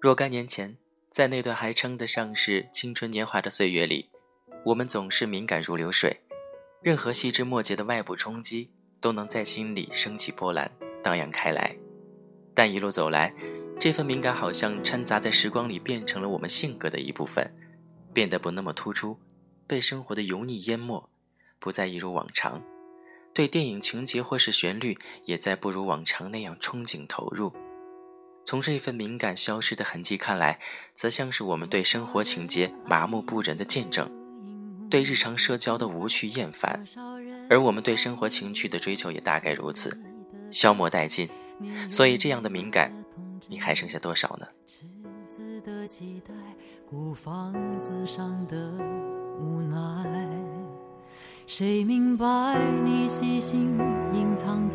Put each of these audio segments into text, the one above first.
若干年前，在那段还称得上是青春年华的岁月里，我们总是敏感如流水，任何细枝末节的外部冲击都能在心里升起波澜，荡漾开来。但一路走来，这份敏感好像掺杂在时光里，变成了我们性格的一部分，变得不那么突出，被生活的油腻淹没，不再一如往常。对电影情节或是旋律，也在不如往常那样憧憬投入。从这份敏感消失的痕迹看来，则像是我们对生活情节麻木不仁的见证，对日常社交的无趣厌烦，而我们对生活情趣的追求也大概如此，消磨殆尽。所以，这样的敏感，你还剩下多少呢？谁明白你细心隐藏的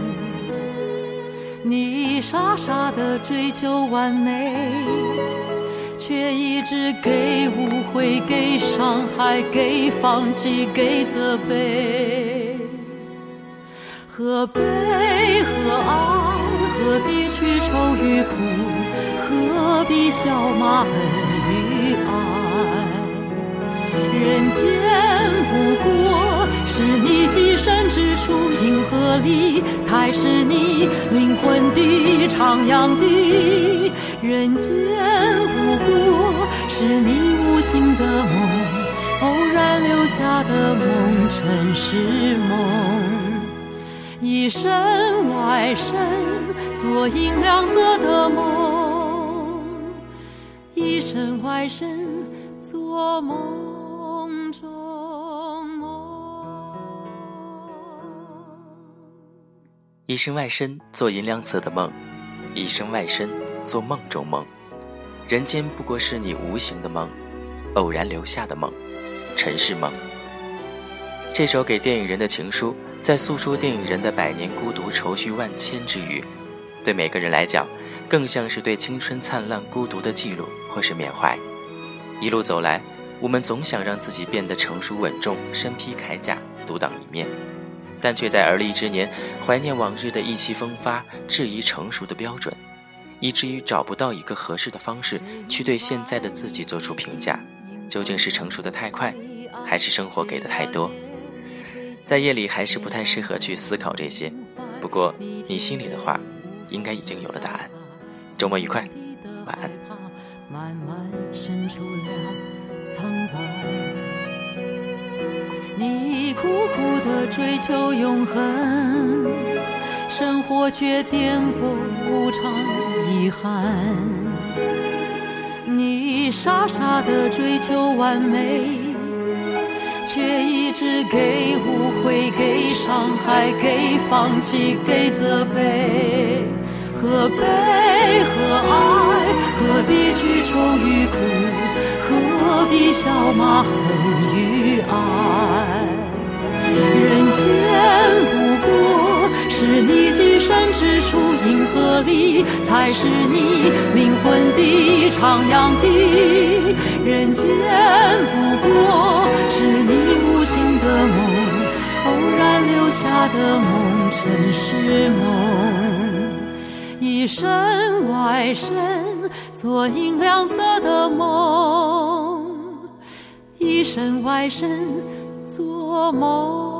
你傻傻的追求完美，却一直给误会、给伤害、给放弃、给责备。何悲何爱？何必去愁与苦？何必笑骂恨与爱？人间不过。出，银河里才是你灵魂的徜徉地。人间不过是你无心的梦，偶然留下的梦，尘世梦。一身外身，做银亮色的梦。一身外身，做梦。一身外身做银亮色的梦，一身外身做梦中梦。人间不过是你无形的梦，偶然留下的梦，尘世梦。这首给电影人的情书，在诉说电影人的百年孤独、愁绪万千之余，对每个人来讲，更像是对青春灿烂孤独的记录或是缅怀。一路走来，我们总想让自己变得成熟稳重，身披铠甲，独当一面。但却在而立之年怀念往日的意气风发，质疑成熟的标准，以至于找不到一个合适的方式去对现在的自己做出评价。究竟是成熟的太快，还是生活给的太多？在夜里还是不太适合去思考这些。不过你心里的话，应该已经有了答案。周末愉快，晚安。你苦苦追求永恒，生活却颠簸无常，遗憾。你傻傻的追求完美，却一直给误会、给伤害、给放弃、给责备。何悲何爱？何必去愁与苦？何必笑骂寄身之处，银河里才是你灵魂的徜徉地。人间不过是你无心的梦，偶然留下的梦，尘世梦。一身外身，做银亮色的梦；一身外身，做梦。